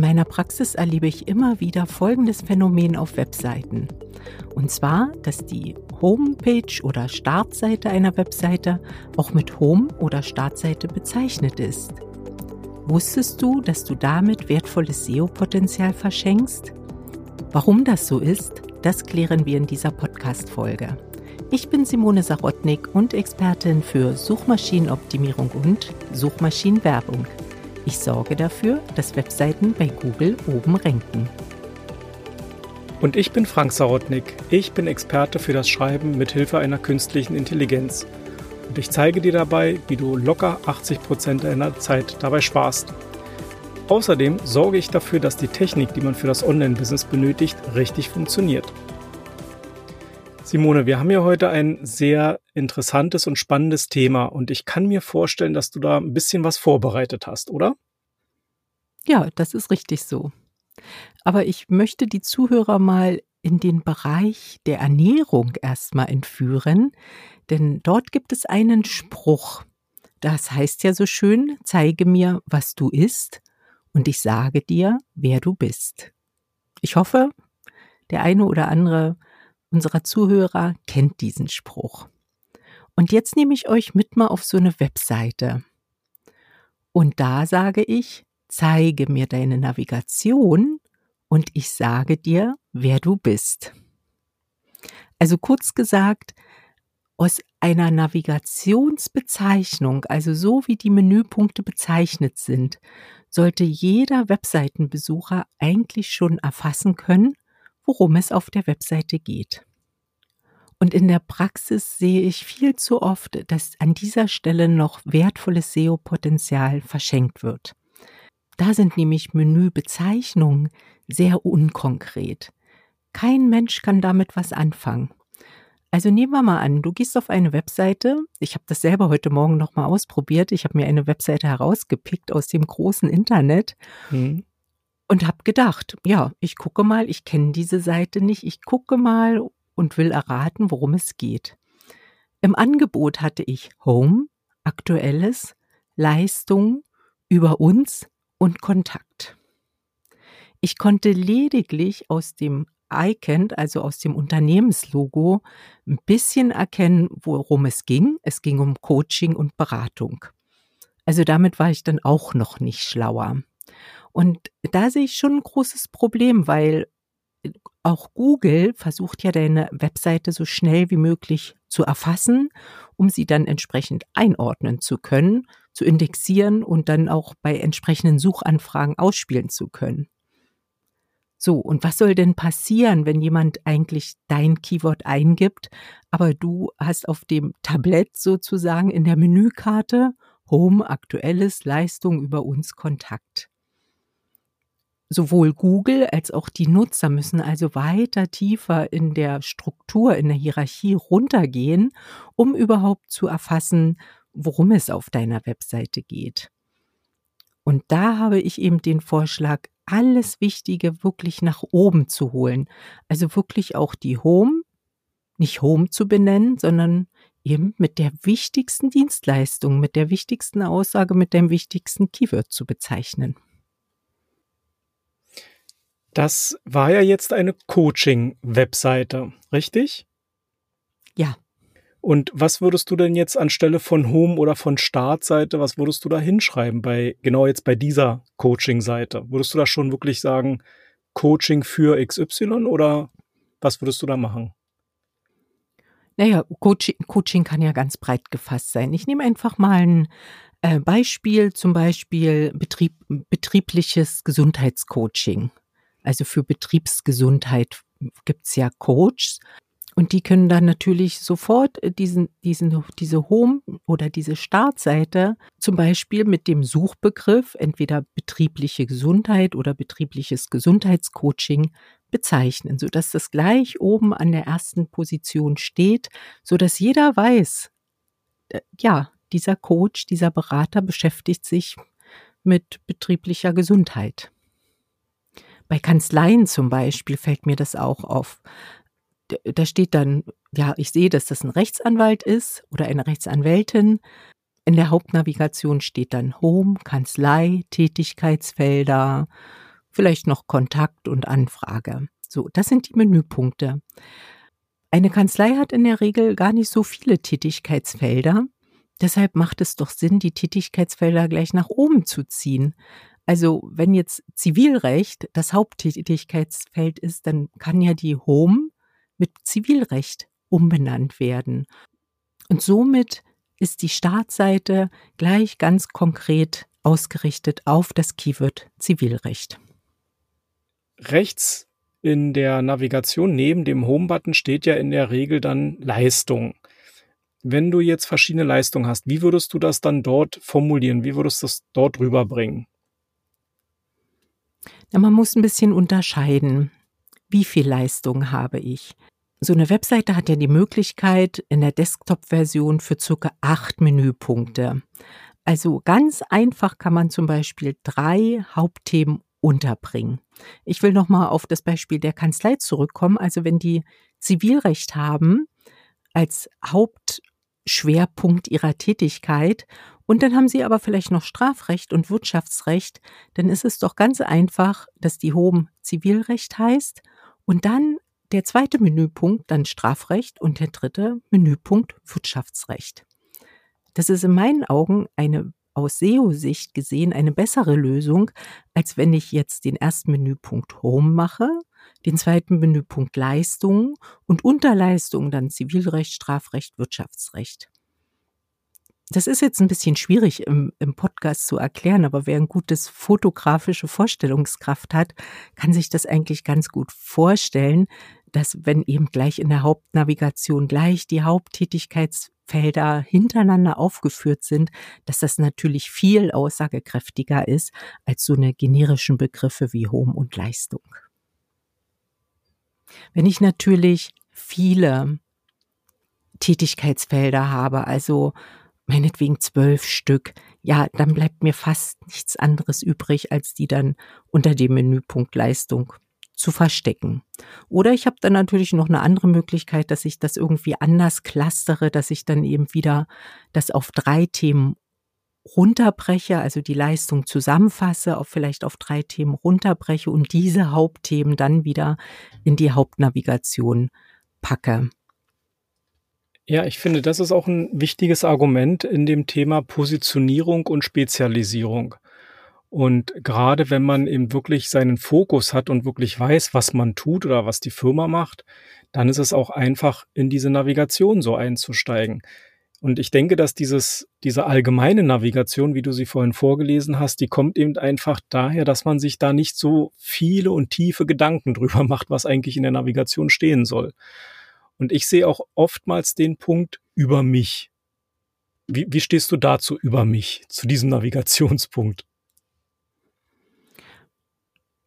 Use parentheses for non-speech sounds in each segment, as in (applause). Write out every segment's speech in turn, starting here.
In meiner Praxis erlebe ich immer wieder folgendes Phänomen auf Webseiten. Und zwar, dass die Homepage oder Startseite einer Webseite auch mit Home oder Startseite bezeichnet ist. Wusstest du, dass du damit wertvolles SEO-Potenzial verschenkst? Warum das so ist, das klären wir in dieser Podcast-Folge. Ich bin Simone Sarotnik und Expertin für Suchmaschinenoptimierung und Suchmaschinenwerbung. Ich sorge dafür, dass Webseiten bei Google oben ranken. Und ich bin Frank Sarotnik. Ich bin Experte für das Schreiben mit Hilfe einer künstlichen Intelligenz. Und ich zeige dir dabei, wie du locker 80 Prozent deiner Zeit dabei sparst. Außerdem sorge ich dafür, dass die Technik, die man für das Online-Business benötigt, richtig funktioniert. Simone, wir haben ja heute ein sehr interessantes und spannendes Thema und ich kann mir vorstellen, dass du da ein bisschen was vorbereitet hast, oder? Ja, das ist richtig so. Aber ich möchte die Zuhörer mal in den Bereich der Ernährung erstmal entführen, denn dort gibt es einen Spruch. Das heißt ja so schön, zeige mir, was du isst, und ich sage dir, wer du bist. Ich hoffe, der eine oder andere unserer Zuhörer kennt diesen Spruch. Und jetzt nehme ich euch mit mal auf so eine Webseite. Und da sage ich, zeige mir deine Navigation und ich sage dir, wer du bist. Also kurz gesagt, aus einer Navigationsbezeichnung, also so wie die Menüpunkte bezeichnet sind, sollte jeder Webseitenbesucher eigentlich schon erfassen können, worum es auf der Webseite geht. Und in der Praxis sehe ich viel zu oft, dass an dieser Stelle noch wertvolles SEO-Potenzial verschenkt wird. Da sind nämlich Menübezeichnungen sehr unkonkret. Kein Mensch kann damit was anfangen. Also nehmen wir mal an, du gehst auf eine Webseite. Ich habe das selber heute Morgen nochmal ausprobiert. Ich habe mir eine Webseite herausgepickt aus dem großen Internet. Mhm und habe gedacht, ja, ich gucke mal, ich kenne diese Seite nicht, ich gucke mal und will erraten, worum es geht. Im Angebot hatte ich Home, Aktuelles, Leistung, über uns und Kontakt. Ich konnte lediglich aus dem Icon, also aus dem Unternehmenslogo, ein bisschen erkennen, worum es ging. Es ging um Coaching und Beratung. Also damit war ich dann auch noch nicht schlauer. Und da sehe ich schon ein großes Problem, weil äh, auch Google versucht ja deine Webseite so schnell wie möglich zu erfassen, um sie dann entsprechend einordnen zu können, zu indexieren und dann auch bei entsprechenden Suchanfragen ausspielen zu können. So, und was soll denn passieren, wenn jemand eigentlich dein Keyword eingibt, aber du hast auf dem Tablett sozusagen in der Menükarte Home, Aktuelles, Leistung über uns Kontakt? Sowohl Google als auch die Nutzer müssen also weiter tiefer in der Struktur, in der Hierarchie runtergehen, um überhaupt zu erfassen, worum es auf deiner Webseite geht. Und da habe ich eben den Vorschlag, alles Wichtige wirklich nach oben zu holen. Also wirklich auch die Home, nicht Home zu benennen, sondern eben mit der wichtigsten Dienstleistung, mit der wichtigsten Aussage, mit dem wichtigsten Keyword zu bezeichnen. Das war ja jetzt eine Coaching-Webseite, richtig? Ja. Und was würdest du denn jetzt anstelle von Home oder von Startseite, was würdest du da hinschreiben bei, genau jetzt bei dieser Coaching-Seite? Würdest du da schon wirklich sagen, Coaching für XY oder was würdest du da machen? Naja, Coaching, Coaching kann ja ganz breit gefasst sein. Ich nehme einfach mal ein äh, Beispiel, zum Beispiel Betrieb, betriebliches Gesundheitscoaching. Also für Betriebsgesundheit gibt's ja Coaches. Und die können dann natürlich sofort äh, diesen, diesen, diese Home- oder diese Startseite zum Beispiel mit dem Suchbegriff entweder betriebliche Gesundheit oder betriebliches Gesundheitscoaching bezeichnen, sodass das gleich oben an der ersten Position steht, sodass jeder weiß, äh, ja, dieser Coach, dieser Berater beschäftigt sich mit betrieblicher Gesundheit. Bei Kanzleien zum Beispiel fällt mir das auch auf. Da steht dann, ja, ich sehe, dass das ein Rechtsanwalt ist oder eine Rechtsanwältin. In der Hauptnavigation steht dann Home, Kanzlei, Tätigkeitsfelder vielleicht noch Kontakt und Anfrage. So, das sind die Menüpunkte. Eine Kanzlei hat in der Regel gar nicht so viele Tätigkeitsfelder. Deshalb macht es doch Sinn, die Tätigkeitsfelder gleich nach oben zu ziehen. Also wenn jetzt Zivilrecht das Haupttätigkeitsfeld ist, dann kann ja die Home mit Zivilrecht umbenannt werden. Und somit ist die Startseite gleich ganz konkret ausgerichtet auf das Keyword Zivilrecht. Rechts in der Navigation neben dem Home-Button steht ja in der Regel dann Leistung. Wenn du jetzt verschiedene Leistungen hast, wie würdest du das dann dort formulieren? Wie würdest du das dort rüberbringen? Ja, man muss ein bisschen unterscheiden. Wie viel Leistung habe ich? So eine Webseite hat ja die Möglichkeit in der Desktop-Version für circa acht Menüpunkte. Also ganz einfach kann man zum Beispiel drei Hauptthemen unterbringen. Ich will nochmal auf das Beispiel der Kanzlei zurückkommen. Also wenn die Zivilrecht haben als Hauptschwerpunkt ihrer Tätigkeit. Und dann haben sie aber vielleicht noch Strafrecht und Wirtschaftsrecht, dann ist es doch ganz einfach, dass die Home Zivilrecht heißt. Und dann der zweite Menüpunkt dann Strafrecht und der dritte Menüpunkt Wirtschaftsrecht. Das ist in meinen Augen eine aus SEO-Sicht gesehen eine bessere Lösung, als wenn ich jetzt den ersten Menüpunkt Home mache, den zweiten Menüpunkt Leistung und unter Leistung dann Zivilrecht, Strafrecht, Wirtschaftsrecht. Das ist jetzt ein bisschen schwierig im, im Podcast zu erklären, aber wer ein gutes fotografische Vorstellungskraft hat, kann sich das eigentlich ganz gut vorstellen, dass wenn eben gleich in der Hauptnavigation gleich die Haupttätigkeits Felder hintereinander aufgeführt sind, dass das natürlich viel aussagekräftiger ist als so eine generischen Begriffe wie Home und Leistung. Wenn ich natürlich viele Tätigkeitsfelder habe, also meinetwegen zwölf Stück, ja, dann bleibt mir fast nichts anderes übrig, als die dann unter dem Menüpunkt Leistung zu verstecken. Oder ich habe dann natürlich noch eine andere Möglichkeit, dass ich das irgendwie anders clustere, dass ich dann eben wieder das auf drei Themen runterbreche, also die Leistung zusammenfasse, auch vielleicht auf drei Themen runterbreche und diese Hauptthemen dann wieder in die Hauptnavigation packe. Ja, ich finde, das ist auch ein wichtiges Argument in dem Thema Positionierung und Spezialisierung. Und gerade wenn man eben wirklich seinen Fokus hat und wirklich weiß, was man tut oder was die Firma macht, dann ist es auch einfach, in diese Navigation so einzusteigen. Und ich denke, dass dieses, diese allgemeine Navigation, wie du sie vorhin vorgelesen hast, die kommt eben einfach daher, dass man sich da nicht so viele und tiefe Gedanken (laughs) drüber macht, was eigentlich in der Navigation stehen soll. Und ich sehe auch oftmals den Punkt über mich. Wie, wie stehst du dazu über mich, zu diesem Navigationspunkt?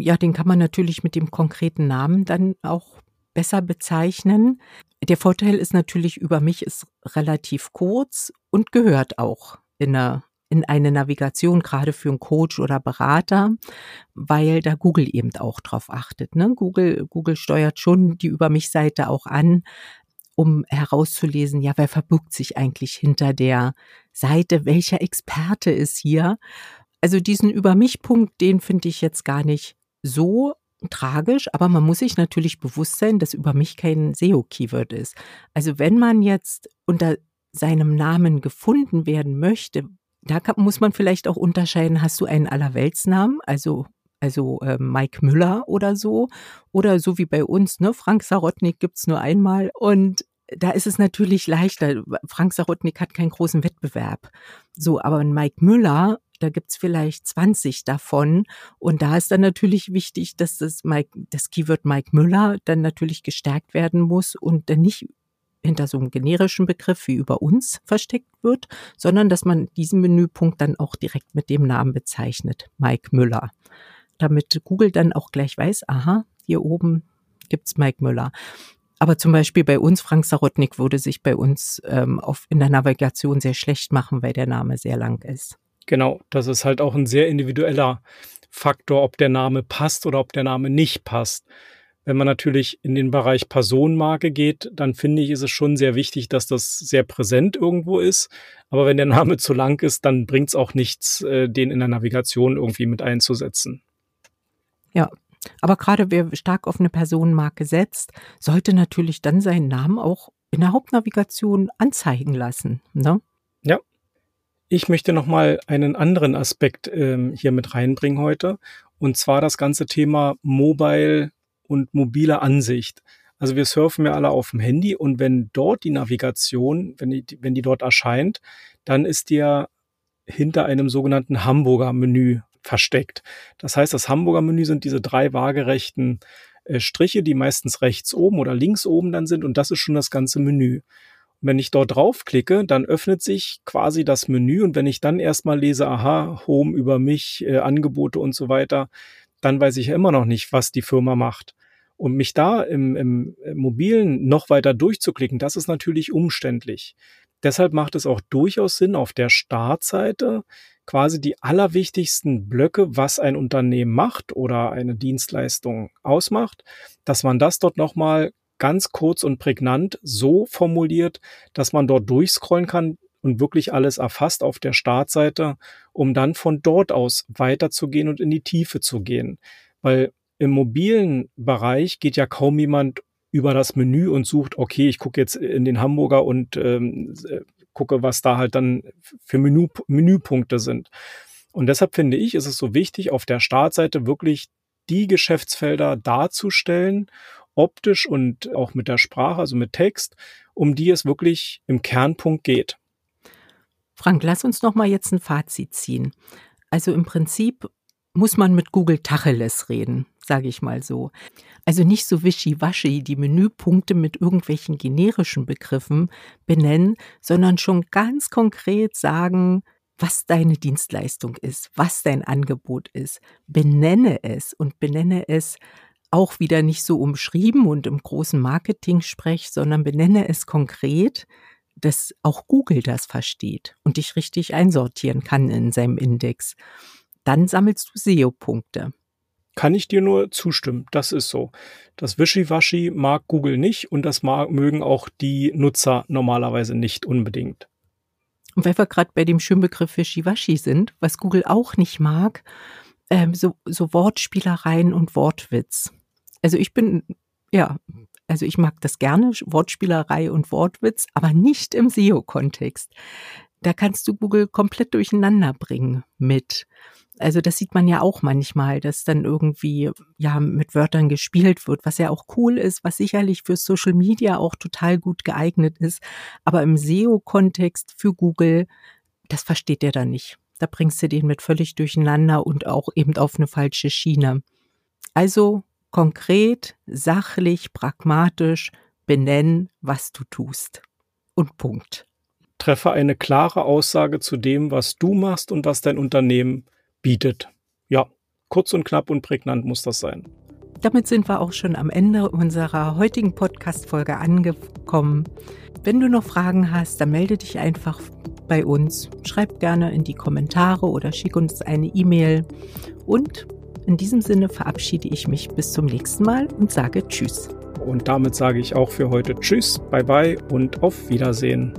ja, den kann man natürlich mit dem konkreten Namen dann auch besser bezeichnen. Der Vorteil ist natürlich, über mich ist relativ kurz und gehört auch in eine, in eine Navigation, gerade für einen Coach oder Berater, weil da Google eben auch drauf achtet. Ne? Google, Google steuert schon die Über mich Seite auch an, um herauszulesen, ja, wer verbirgt sich eigentlich hinter der Seite, welcher Experte ist hier. Also diesen Über mich Punkt, den finde ich jetzt gar nicht so tragisch, aber man muss sich natürlich bewusst sein, dass über mich kein SEO-Keyword ist. Also wenn man jetzt unter seinem Namen gefunden werden möchte, da kann, muss man vielleicht auch unterscheiden, hast du einen Allerweltsnamen, also also äh, Mike Müller oder so, oder so wie bei uns, ne, Frank Sarotnik gibt's nur einmal und da ist es natürlich leichter. Frank Sarotnik hat keinen großen Wettbewerb. So, aber Mike Müller da gibt's vielleicht 20 davon. Und da ist dann natürlich wichtig, dass das, Mike, das Keyword Mike Müller dann natürlich gestärkt werden muss und dann nicht hinter so einem generischen Begriff wie über uns versteckt wird, sondern dass man diesen Menüpunkt dann auch direkt mit dem Namen bezeichnet, Mike Müller. Damit Google dann auch gleich weiß, aha, hier oben gibt's Mike Müller. Aber zum Beispiel bei uns, Frank Sarotnik, würde sich bei uns ähm, auf, in der Navigation sehr schlecht machen, weil der Name sehr lang ist. Genau, das ist halt auch ein sehr individueller Faktor, ob der Name passt oder ob der Name nicht passt. Wenn man natürlich in den Bereich Personenmarke geht, dann finde ich, ist es schon sehr wichtig, dass das sehr präsent irgendwo ist. Aber wenn der (laughs) Name zu lang ist, dann bringt es auch nichts, äh, den in der Navigation irgendwie mit einzusetzen. Ja, aber gerade wer stark auf eine Personenmarke setzt, sollte natürlich dann seinen Namen auch in der Hauptnavigation anzeigen lassen. Ne? Ja. Ich möchte nochmal einen anderen Aspekt ähm, hier mit reinbringen heute. Und zwar das ganze Thema Mobile und mobile Ansicht. Also wir surfen ja alle auf dem Handy und wenn dort die Navigation, wenn die, wenn die dort erscheint, dann ist die hinter einem sogenannten Hamburger Menü versteckt. Das heißt, das Hamburger Menü sind diese drei waagerechten äh, Striche, die meistens rechts oben oder links oben dann sind und das ist schon das ganze Menü. Wenn ich dort draufklicke, dann öffnet sich quasi das Menü und wenn ich dann erstmal lese, aha, Home über mich, äh, Angebote und so weiter, dann weiß ich ja immer noch nicht, was die Firma macht. Und mich da im, im, im mobilen noch weiter durchzuklicken, das ist natürlich umständlich. Deshalb macht es auch durchaus Sinn, auf der Startseite quasi die allerwichtigsten Blöcke, was ein Unternehmen macht oder eine Dienstleistung ausmacht, dass man das dort nochmal ganz kurz und prägnant so formuliert, dass man dort durchscrollen kann und wirklich alles erfasst auf der Startseite, um dann von dort aus weiterzugehen und in die Tiefe zu gehen. Weil im mobilen Bereich geht ja kaum jemand über das Menü und sucht, okay, ich gucke jetzt in den Hamburger und ähm, äh, gucke, was da halt dann für Menü, Menüpunkte sind. Und deshalb finde ich, ist es so wichtig, auf der Startseite wirklich die Geschäftsfelder darzustellen, optisch und auch mit der Sprache, also mit Text, um die es wirklich im Kernpunkt geht. Frank, lass uns noch mal jetzt ein Fazit ziehen. Also im Prinzip muss man mit Google Tacheles reden, sage ich mal so. Also nicht so wischiwaschi die Menüpunkte mit irgendwelchen generischen Begriffen benennen, sondern schon ganz konkret sagen, was deine Dienstleistung ist, was dein Angebot ist. Benenne es und benenne es auch wieder nicht so umschrieben und im großen Marketing-Sprech, sondern benenne es konkret, dass auch Google das versteht und dich richtig einsortieren kann in seinem Index dann sammelst du SEO-Punkte. Kann ich dir nur zustimmen. Das ist so. Das Wischiwaschi mag Google nicht und das mag, mögen auch die Nutzer normalerweise nicht unbedingt. Und weil wir gerade bei dem schönen Begriff Wischiwaschi sind, was Google auch nicht mag, ähm, so, so Wortspielereien und Wortwitz. Also ich bin, ja, also ich mag das gerne, Wortspielerei und Wortwitz, aber nicht im SEO-Kontext. Da kannst du Google komplett durcheinander bringen mit also das sieht man ja auch manchmal, dass dann irgendwie ja mit Wörtern gespielt wird, was ja auch cool ist, was sicherlich für Social Media auch total gut geeignet ist. Aber im SEO-Kontext für Google, das versteht der dann nicht. Da bringst du den mit völlig durcheinander und auch eben auf eine falsche Schiene. Also konkret, sachlich, pragmatisch benennen, was du tust. Und Punkt. Treffe eine klare Aussage zu dem, was du machst und was dein Unternehmen bietet. Ja, kurz und knapp und prägnant muss das sein. Damit sind wir auch schon am Ende unserer heutigen Podcast-Folge angekommen. Wenn du noch Fragen hast, dann melde dich einfach bei uns. Schreib gerne in die Kommentare oder schick uns eine E-Mail. Und in diesem Sinne verabschiede ich mich bis zum nächsten Mal und sage Tschüss. Und damit sage ich auch für heute Tschüss, bye bye und auf Wiedersehen.